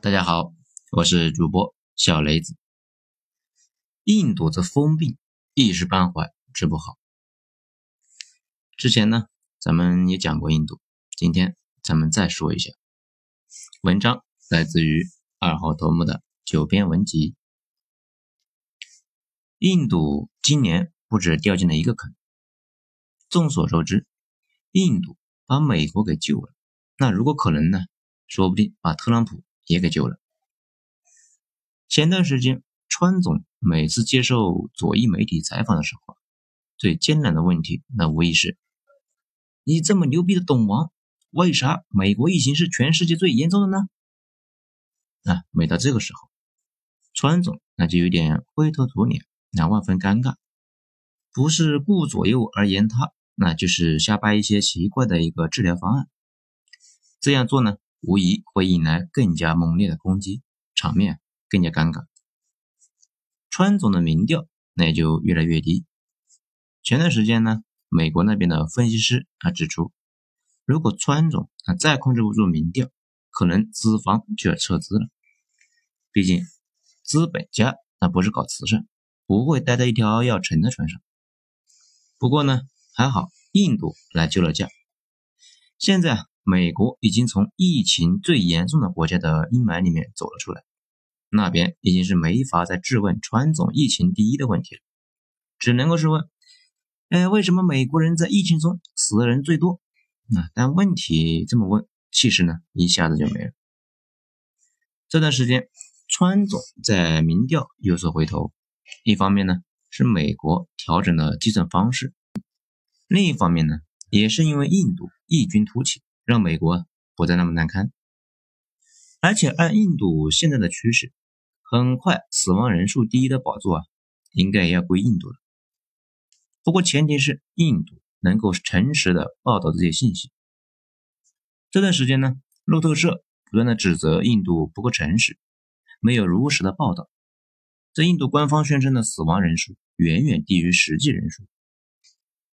大家好，我是主播小雷子。印度的疯病一时半会治不好。之前呢，咱们也讲过印度，今天咱们再说一下。文章来自于二号头目的九编文集。印度今年不止掉进了一个坑。众所周知，印度把美国给救了，那如果可能呢，说不定把特朗普也给救了。前段时间，川总每次接受左翼媒体采访的时候，最艰难的问题，那无疑是：你这么牛逼的懂王，为啥美国疫情是全世界最严重的呢？啊，每到这个时候，川总那就有点灰头土脸，那万分尴尬，不是顾左右而言他。那就是瞎掰一些奇怪的一个治疗方案，这样做呢，无疑会引来更加猛烈的攻击，场面更加尴尬。川总的民调那也就越来越低。前段时间呢，美国那边的分析师他指出，如果川总他再控制不住民调，可能资方就要撤资了。毕竟资本家那不是搞慈善，不会待在一条要沉的船上。不过呢。还好，印度来救了驾。现在，美国已经从疫情最严重的国家的阴霾里面走了出来，那边已经是没法再质问川总疫情第一的问题了，只能够是问：哎，为什么美国人在疫情中死的人最多？啊，但问题这么问，气势呢一下子就没了。这段时间，川总在民调有所回头，一方面呢是美国调整了计算方式。另一方面呢，也是因为印度异军突起，让美国不再那么难堪。而且按印度现在的趋势，很快死亡人数第一的宝座啊，应该也要归印度了。不过前提是印度能够诚实的报道这些信息。这段时间呢，路透社不断的指责印度不够诚实，没有如实的报道。这印度官方宣称的死亡人数远远低于实际人数。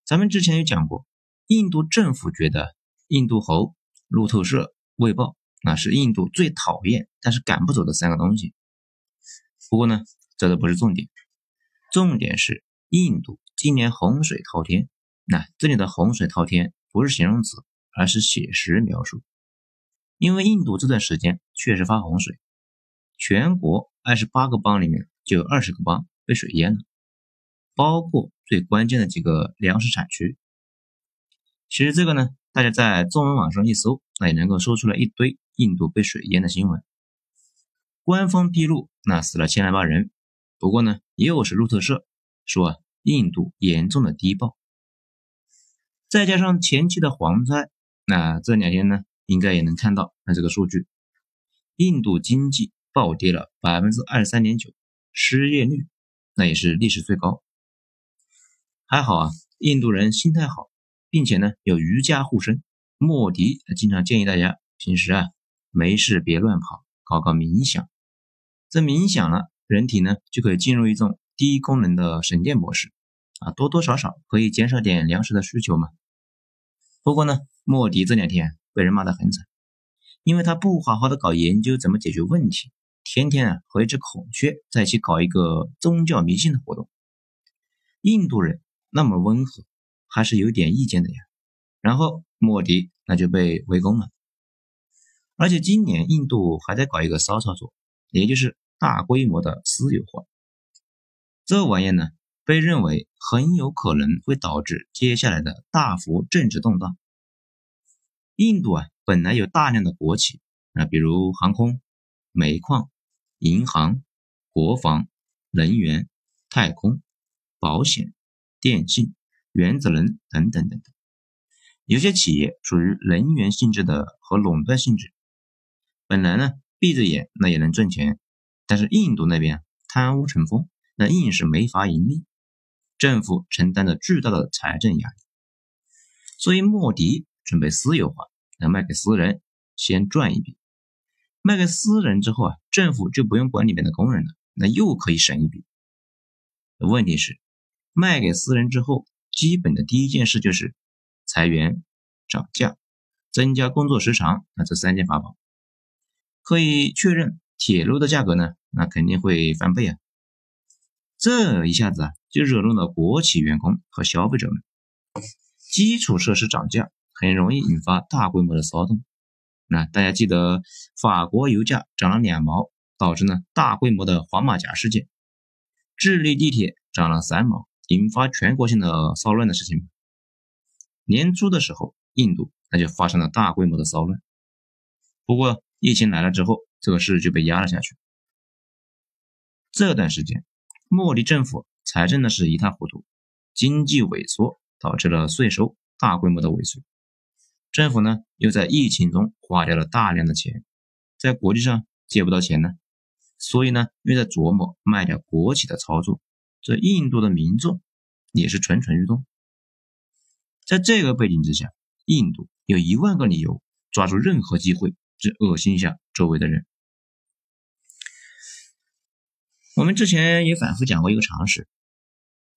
咱们之前有讲过，印度政府觉得印度猴、路透社、卫报那是印度最讨厌但是赶不走的三个东西。不过呢，这都不是重点，重点是印度今年洪水滔天。那这里的洪水滔天不是形容词，而是写实描述。因为印度这段时间确实发洪水，全国二十八个邦里面就有二十个邦被水淹了。包括最关键的几个粮食产区，其实这个呢，大家在中文网上一搜，那也能够搜出来一堆印度被水淹的新闻。官方披露，那死了千来万人，不过呢，又是路透社说，印度严重的低报，再加上前期的蝗灾，那这两天呢，应该也能看到那这个数据，印度经济暴跌了百分之二十三点九，失业率那也是历史最高。还好啊，印度人心态好，并且呢有瑜伽护身。莫迪经常建议大家平时啊没事别乱跑，搞搞冥想。这冥想了，人体呢就可以进入一种低功能的省电模式啊，多多少少可以减少点粮食的需求嘛。不过呢，莫迪这两天被人骂得很惨，因为他不好好的搞研究怎么解决问题，天天啊和一只孔雀在一起搞一个宗教迷信的活动。印度人。那么温和，还是有点意见的呀。然后莫迪那就被围攻了，而且今年印度还在搞一个骚操作，也就是大规模的私有化。这玩意呢，被认为很有可能会导致接下来的大幅政治动荡。印度啊，本来有大量的国企，啊，比如航空、煤矿、银行、国防、能源、太空、保险。电信、原子能等等等等，有些企业属于能源性质的和垄断性质，本来呢闭着眼那也能挣钱，但是印度那边贪污成风，那硬是没法盈利，政府承担着巨大的财政压力，所以莫迪准备私有化，那卖给私人先赚一笔，卖给私人之后啊，政府就不用管里面的工人了，那又可以省一笔。问题是。卖给私人之后，基本的第一件事就是裁员、涨价、增加工作时长，那这三件法宝。可以确认铁路的价格呢，那肯定会翻倍啊。这一下子啊，就惹怒了国企员工和消费者们。基础设施涨价很容易引发大规模的骚动。那大家记得法国油价涨了两毛，导致呢大规模的黄马甲事件；智利地铁涨了三毛，引发全国性的骚乱的事情？年初的时候，印度那就发生了大规模的骚乱。不过疫情来了之后，这个事就被压了下去。这段时间，莫迪政府财政呢是一塌糊涂，经济萎缩导致了税收大规模的萎缩。政府呢又在疫情中花掉了大量的钱，在国际上借不到钱呢，所以呢又在琢磨卖掉国企的操作。这印度的民众也是蠢蠢欲动。在这个背景之下，印度有一万个理由抓住任何机会去恶心一下周围的人。我们之前也反复讲过一个常识：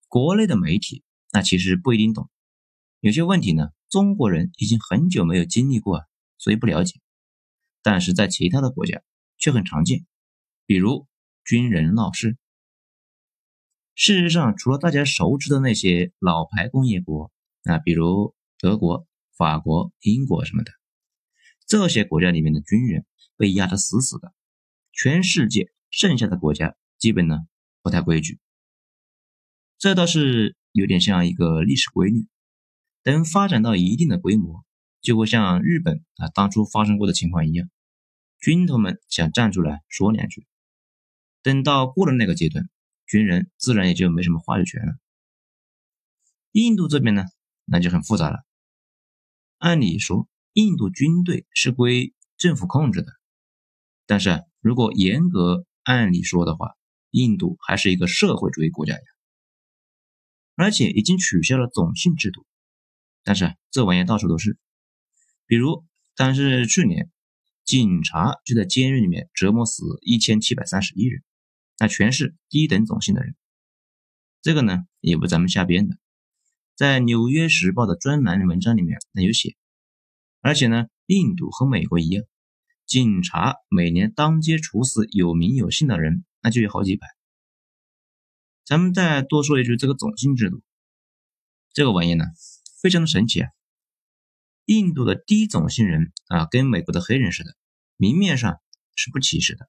国内的媒体那其实不一定懂，有些问题呢。中国人已经很久没有经历过，所以不了解。但是在其他的国家却很常见，比如军人闹事。事实上，除了大家熟知的那些老牌工业国，啊，比如德国、法国、英国什么的，这些国家里面的军人被压得死死的。全世界剩下的国家基本呢不太规矩，这倒是有点像一个历史规律。等发展到一定的规模，就会像日本啊当初发生过的情况一样，军头们想站出来说两句。等到过了那个阶段，军人自然也就没什么话语权了。印度这边呢，那就很复杂了。按理说，印度军队是归政府控制的，但是如果严格按理说的话，印度还是一个社会主义国家呀，而且已经取消了种姓制度。但是这玩意到处都是，比如，但是去年警察就在监狱里面折磨死一千七百三十一人，那全是低等种姓的人。这个呢也不咱们瞎编的，在《纽约时报》的专栏文章里面那有写。而且呢，印度和美国一样，警察每年当街处死有名有姓的人，那就有好几百。咱们再多说一句，这个种姓制度，这个玩意呢。非常的神奇啊！印度的低种姓人啊，跟美国的黑人似的，明面上是不歧视的，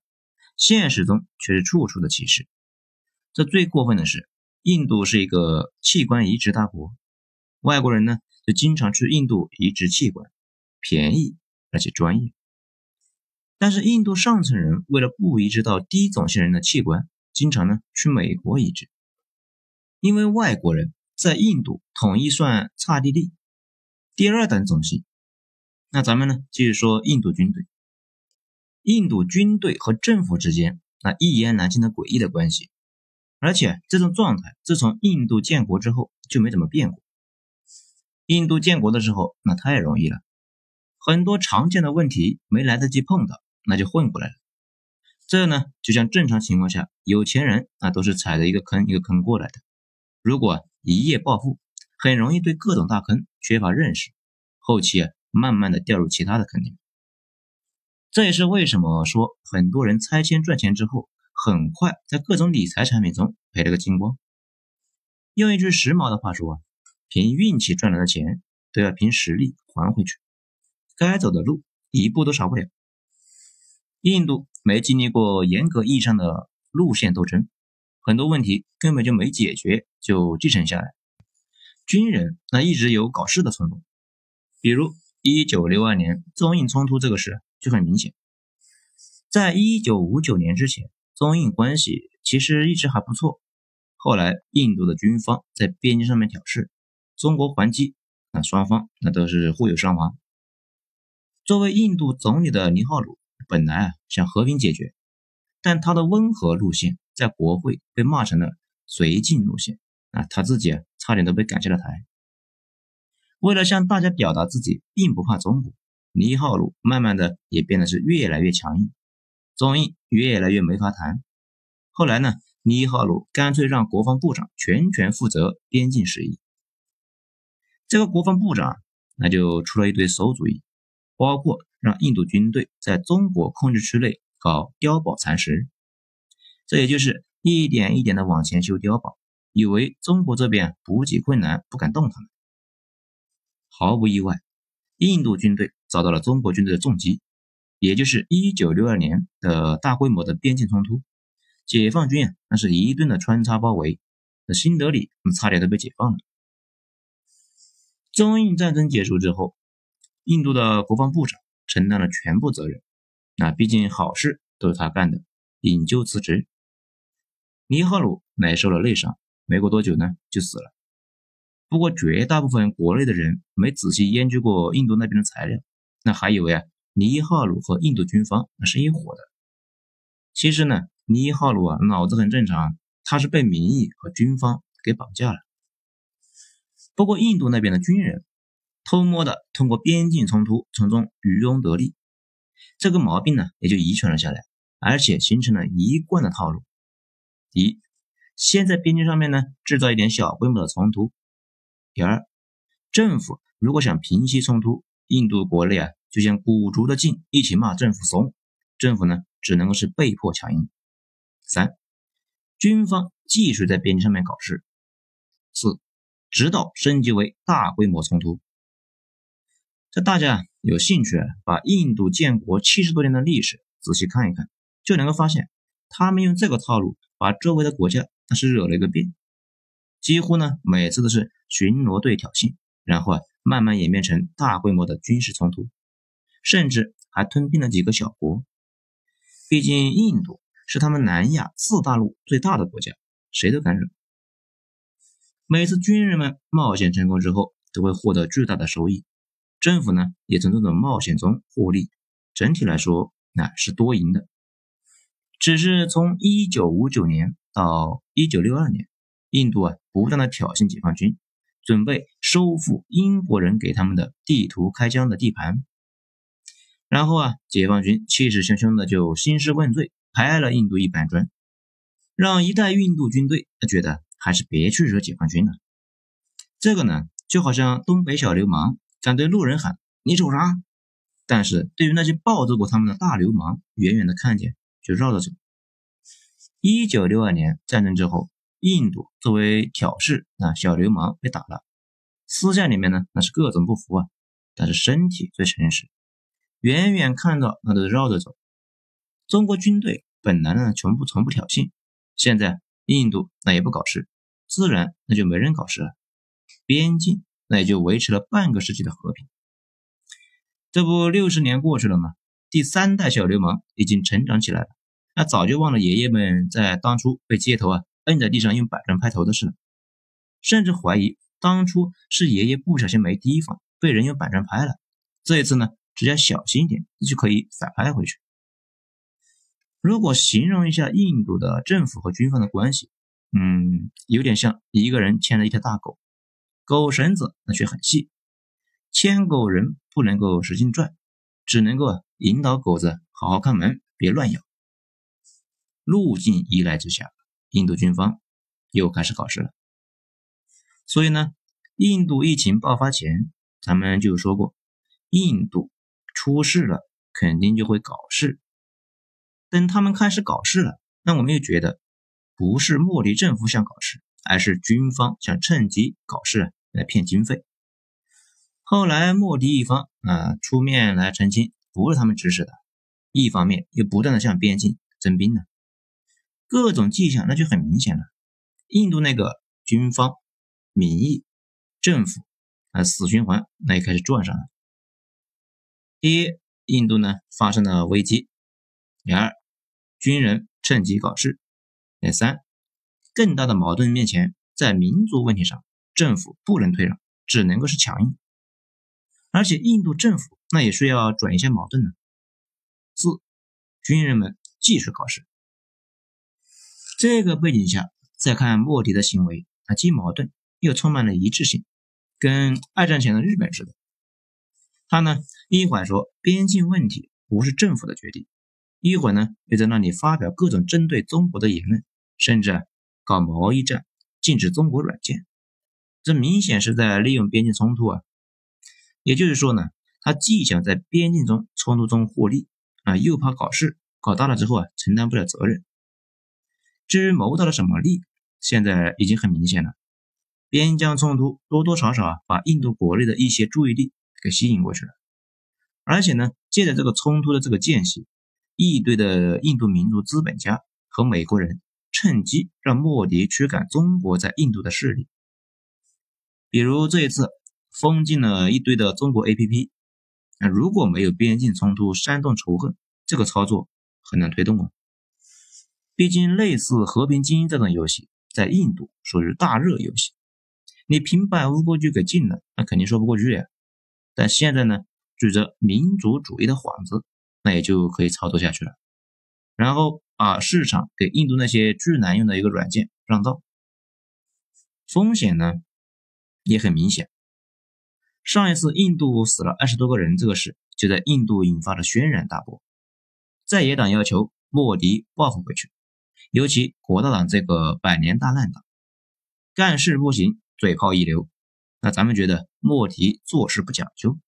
现实中却是处处的歧视。这最过分的是，印度是一个器官移植大国，外国人呢就经常去印度移植器官，便宜而且专业。但是印度上层人为了不移植到低种姓人的器官，经常呢去美国移植，因为外国人。在印度统一算刹帝利，第二等种姓。那咱们呢，继续说印度军队。印度军队和政府之间那一言难尽的诡异的关系，而且这种状态自从印度建国之后就没怎么变过。印度建国的时候那太容易了，很多常见的问题没来得及碰到，那就混过来了。这呢，就像正常情况下有钱人那都是踩着一个坑一个坑过来的。如果一夜暴富，很容易对各种大坑缺乏认识，后期啊，慢慢的掉入其他的坑里面。这也是为什么说很多人拆迁赚钱之后，很快在各种理财产品中赔了个精光。用一句时髦的话说啊，凭运气赚来的钱都要凭实力还回去，该走的路一步都少不了。印度没经历过严格意义上的路线斗争。很多问题根本就没解决，就继承下来。军人那一直有搞事的冲动，比如一九六二年中印冲突这个事就很明显。在一九五九年之前，中印关系其实一直还不错。后来印度的军方在边境上面挑事，中国还击，那双方那都是互有伤亡。作为印度总理的尼赫鲁本来啊想和平解决，但他的温和路线。在国会被骂成了绥靖路线啊，他自己啊差点都被赶下了台。为了向大家表达自己并不怕中国，尼赫鲁慢慢的也变得是越来越强硬，中印越来越没法谈。后来呢，尼赫鲁干脆让国防部长全权负责边境事宜。这个国防部长那就出了一堆馊主意，包括让印度军队在中国控制区内搞碉堡蚕食，这也就是一点一点的往前修碉堡，以为中国这边补给困难不敢动他们。毫不意外，印度军队遭到了中国军队的重击，也就是一九六二年的大规模的边境冲突，解放军啊那是一顿的穿插包围，那新德里差点都被解放了。中印战争结束之后，印度的国防部长承担了全部责任。那毕竟好事都是他干的，引咎辞职。尼赫鲁乃受了内伤，没过多久呢就死了。不过绝大部分国内的人没仔细研究过印度那边的材料，那还以为啊尼赫鲁和印度军方那是一伙的。其实呢，尼赫鲁啊脑子很正常，他是被民意和军方给绑架了。不过，印度那边的军人偷摸的通过边境冲突从中渔翁得利，这个毛病呢也就遗传了下来，而且形成了一贯的套路：第一，先在边境上面呢制造一点小规模的冲突；第二，政府如果想平息冲突，印度国内啊就像鼓足了劲一起骂政府怂，政府呢只能够是被迫强硬；三，军方继续在边境上面搞事；四。直到升级为大规模冲突。这大家有兴趣啊，把印度建国七十多年的历史仔细看一看，就能够发现，他们用这个套路把周围的国家那是惹了一个遍。几乎呢每次都是巡逻队挑衅，然后啊慢慢演变成大规模的军事冲突，甚至还吞并了几个小国。毕竟印度是他们南亚四大陆最大的国家，谁都敢惹。每次军人们冒险成功之后，都会获得巨大的收益，政府呢也从这种冒险中获利。整体来说，那是多赢的。只是从一九五九年到一九六二年，印度啊不断的挑衅解放军，准备收复英国人给他们的地图开疆的地盘。然后啊，解放军气势汹汹的就兴师问罪，拍了印度一板砖，让一代印度军队他觉得。还是别去惹解放军了。这个呢，就好像东北小流氓敢对路人喊“你瞅啥”，但是对于那些暴揍过他们的大流氓，远远的看见就绕着走。一九六二年战争之后，印度作为挑事，那小流氓被打了，私下里面呢，那是各种不服啊，但是身体最诚实，远远看到那都是绕着走。中国军队本来呢，从不从不挑衅，现在。印度那也不搞事，自然那就没人搞事了。边境那也就维持了半个世纪的和平。这不六十年过去了吗？第三代小流氓已经成长起来了，那早就忘了爷爷们在当初被街头啊摁在地上用板砖拍头的事，甚至怀疑当初是爷爷不小心没提防，被人用板砖拍了。这一次呢，只要小心一点，就可以反拍回去。如果形容一下印度的政府和军方的关系，嗯，有点像一个人牵着一条大狗，狗绳子那却很细，牵狗人不能够使劲拽，只能够引导狗子好好看门，别乱咬。路径依赖之下，印度军方又开始搞事了。所以呢，印度疫情爆发前，咱们就说过，印度出事了，肯定就会搞事。等他们开始搞事了，那我们又觉得不是莫迪政府想搞事，而是军方想趁机搞事来骗经费。后来莫迪一方啊出面来澄清，不是他们指使的，一方面又不断的向边境增兵呢，各种迹象那就很明显了。印度那个军方、民意、政府啊死循环那也开始转上了。第一，印度呢发生了危机；第二。军人趁机搞事。第三，更大的矛盾面前，在民族问题上，政府不能退让，只能够是强硬。而且印度政府那也需要转一下矛盾呢。四，军人们继续搞事。这个背景下，再看莫迪的行为，他既矛盾又充满了一致性，跟二战前的日本似的。他呢，一会儿说边境问题不是政府的决定。一会儿呢，又在那里发表各种针对中国的言论，甚至搞贸易战，禁止中国软件。这明显是在利用边境冲突啊！也就是说呢，他既想在边境中冲突中获利啊，又怕搞事搞大了之后啊承担不了责任。至于谋到了什么利，现在已经很明显了。边疆冲突多多少少啊把印度国内的一些注意力给吸引过去了，而且呢，借着这个冲突的这个间隙，一堆的印度民族资本家和美国人趁机让莫迪驱赶中国在印度的势力。比如这一次封禁了一堆的中国 APP，那如果没有边境冲突煽动仇恨，这个操作很难推动啊。毕竟类似和平精英这种游戏，在印度属于大热游戏，你平白无故就给禁了，那肯定说不过去呀。但现在呢，举着民族主义的幌子，那也就可以操作下去了。然后把市场给印度那些巨难用的一个软件让道，风险呢？也很明显，上一次印度死了二十多个人这个事，就在印度引发了轩然大波。在野党要求莫迪报复回去，尤其国大党这个百年大烂党，干事不行，嘴炮一流。那咱们觉得莫迪做事不讲究。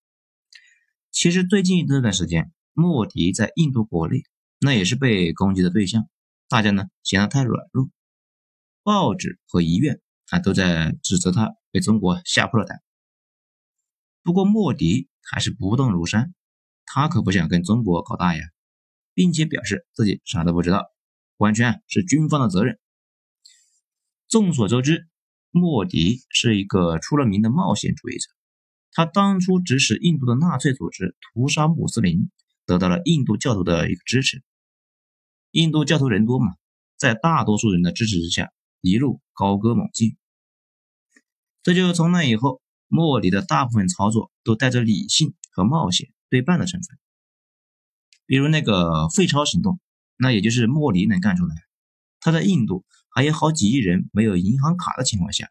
其实最近这段时间，莫迪在印度国内那也是被攻击的对象，大家呢嫌他太软弱，报纸和医院啊都在指责他。被中国吓破了胆，不过莫迪还是不动如山，他可不想跟中国搞大呀，并且表示自己啥都不知道，完全是军方的责任。众所周知，莫迪是一个出了名的冒险主义者，他当初指使印度的纳粹组织屠杀穆斯林，得到了印度教徒的一个支持。印度教徒人多嘛，在大多数人的支持之下，一路高歌猛进。这就从那以后，莫迪的大部分操作都带着理性和冒险对半的成分。比如那个废钞行动，那也就是莫迪能干出来。他在印度还有好几亿人没有银行卡的情况下，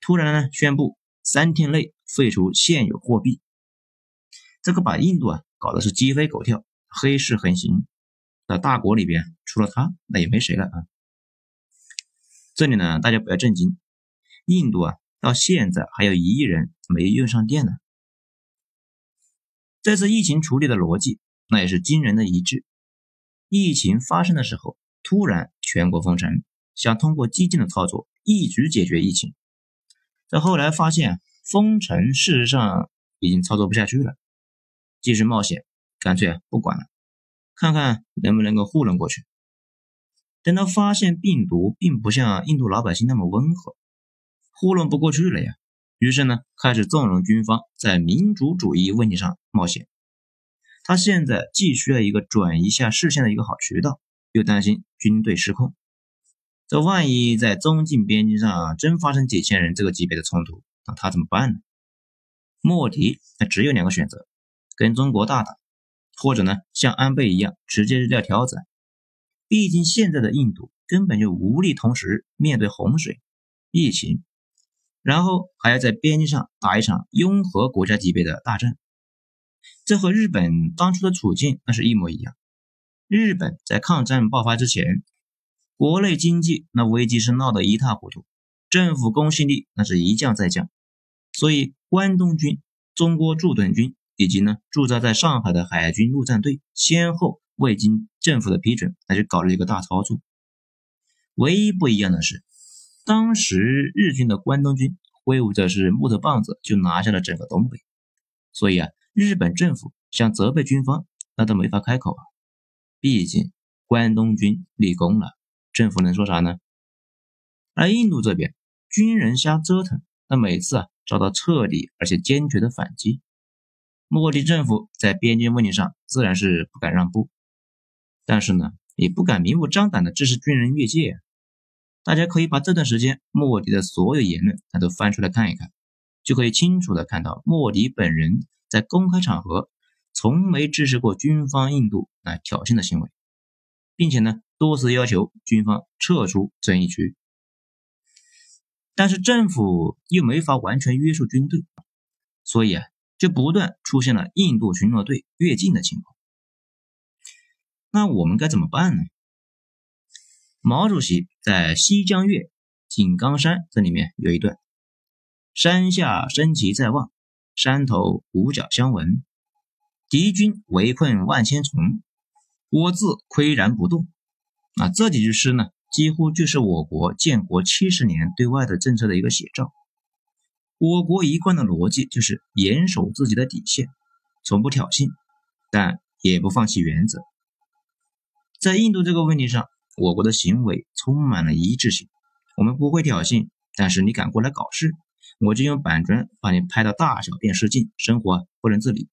突然呢宣布三天内废除现有货币，这个把印度啊搞得是鸡飞狗跳，黑市横行。在大国里边，除了他，那也没谁了啊。这里呢，大家不要震惊。印度啊，到现在还有一亿人没用上电呢。这次疫情处理的逻辑，那也是惊人的一致。疫情发生的时候，突然全国封城，想通过激进的操作一举解决疫情。在后来发现封城事实上已经操作不下去了，继续冒险，干脆不管了，看看能不能够糊弄过去。等到发现病毒并不像印度老百姓那么温和。糊弄不过去了呀，于是呢，开始纵容军方在民主主义问题上冒险。他现在既需要一个转移下视线的一个好渠道，又担心军队失控。这万一在中近边境上真发生几千人这个级别的冲突，那他怎么办呢？莫迪那只有两个选择：跟中国大打，或者呢，像安倍一样直接撂挑子。毕竟现在的印度根本就无力同时面对洪水、疫情。然后还要在边境上打一场拥核国家级别的大战，这和日本当初的处境那是一模一样。日本在抗战爆发之前，国内经济那危机是闹得一塌糊涂，政府公信力那是一降再降，所以关东军、中国驻屯军以及呢驻扎在上海的海军陆战队，先后未经政府的批准，那就搞了一个大操作。唯一不一样的是。当时日军的关东军挥舞着是木头棒子，就拿下了整个东北。所以啊，日本政府想责备军方，那都没法开口啊。毕竟关东军立功了，政府能说啥呢？而印度这边军人瞎折腾，那每次啊遭到彻底而且坚决的反击。莫迪政府在边境问题上自然是不敢让步，但是呢，也不敢明目张胆的支持军人越界。大家可以把这段时间莫迪的所有言论，那都翻出来看一看，就可以清楚的看到莫迪本人在公开场合从没支持过军方印度来挑衅的行为，并且呢多次要求军方撤出争议区。但是政府又没法完全约束军队，所以啊就不断出现了印度巡逻队越境的情况。那我们该怎么办呢？毛主席在《西江月·井冈山》这里面有一段：“山下升旗在望，山头五角相闻，敌军围困万千重，我自岿然不动。啊，这几句诗呢，几乎就是我国建国七十年对外的政策的一个写照。我国一贯的逻辑就是严守自己的底线，从不挑衅，但也不放弃原则。在印度这个问题上，我国的行为充满了一致性。我们不会挑衅，但是你敢过来搞事，我就用板砖把你拍到大小便失禁，生活不能自理。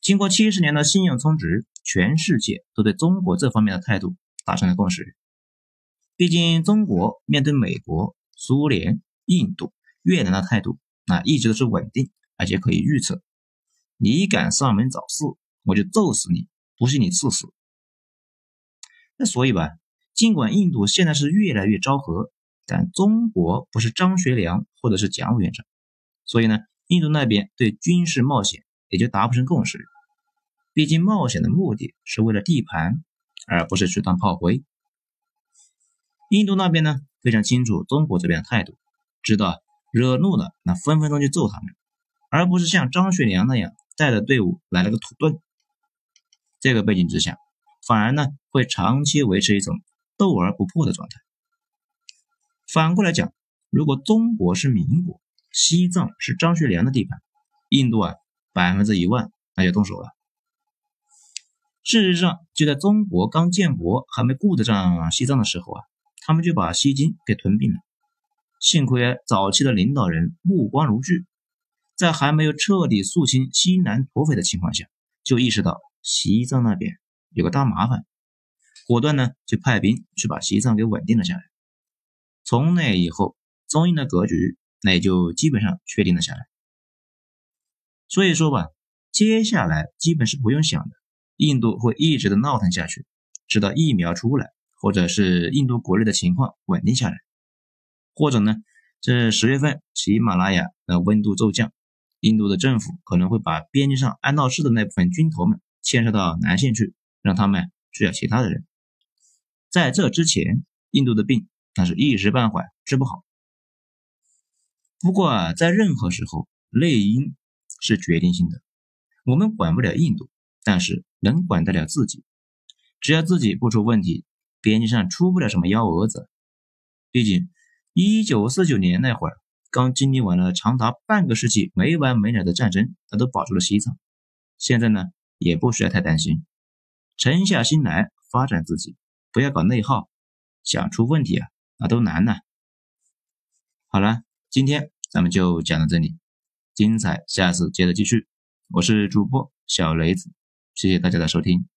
经过七十年的信用充值，全世界都对中国这方面的态度达成了共识。毕竟，中国面对美国、苏联、印度。越南的态度啊，一直都是稳定，而且可以预测。你敢上门找事，我就揍死你，不信你赐死。那所以吧，尽管印度现在是越来越昭和，但中国不是张学良或者是蒋委员长，所以呢，印度那边对军事冒险也就达不成共识。毕竟冒险的目的是为了地盘，而不是去当炮灰。印度那边呢，非常清楚中国这边的态度，知道。惹怒了，那分分钟就揍他们，而不是像张学良那样带着队伍来了个土遁。这个背景之下，反而呢会长期维持一种斗而不破的状态。反过来讲，如果中国是民国，西藏是张学良的地盘，印度啊百分之一万那就动手了。事实上，就在中国刚建国还没顾得上西藏的时候啊，他们就把西京给吞并了。幸亏早期的领导人目光如炬，在还没有彻底肃清西南土匪的情况下，就意识到西藏那边有个大麻烦，果断呢就派兵去把西藏给稳定了下来。从那以后，中印的格局那也就基本上确定了下来。所以说吧，接下来基本是不用想的，印度会一直的闹腾下去，直到疫苗出来，或者是印度国内的情况稳定下来。或者呢，这十月份喜马拉雅的温度骤降，印度的政府可能会把边境上爱闹事的那部分军头们牵涉到南线去，让他们去找其他的人。在这之前，印度的病但是一时半会治不好。不过啊，在任何时候，内因是决定性的。我们管不了印度，但是能管得了自己。只要自己不出问题，边境上出不了什么幺蛾子。毕竟。一九四九年那会儿，刚经历完了长达半个世纪没完没了的战争，他都保住了西藏。现在呢，也不需要太担心，沉下心来发展自己，不要搞内耗，想出问题啊，啊都难呐。好了，今天咱们就讲到这里，精彩下次接着继续。我是主播小雷子，谢谢大家的收听。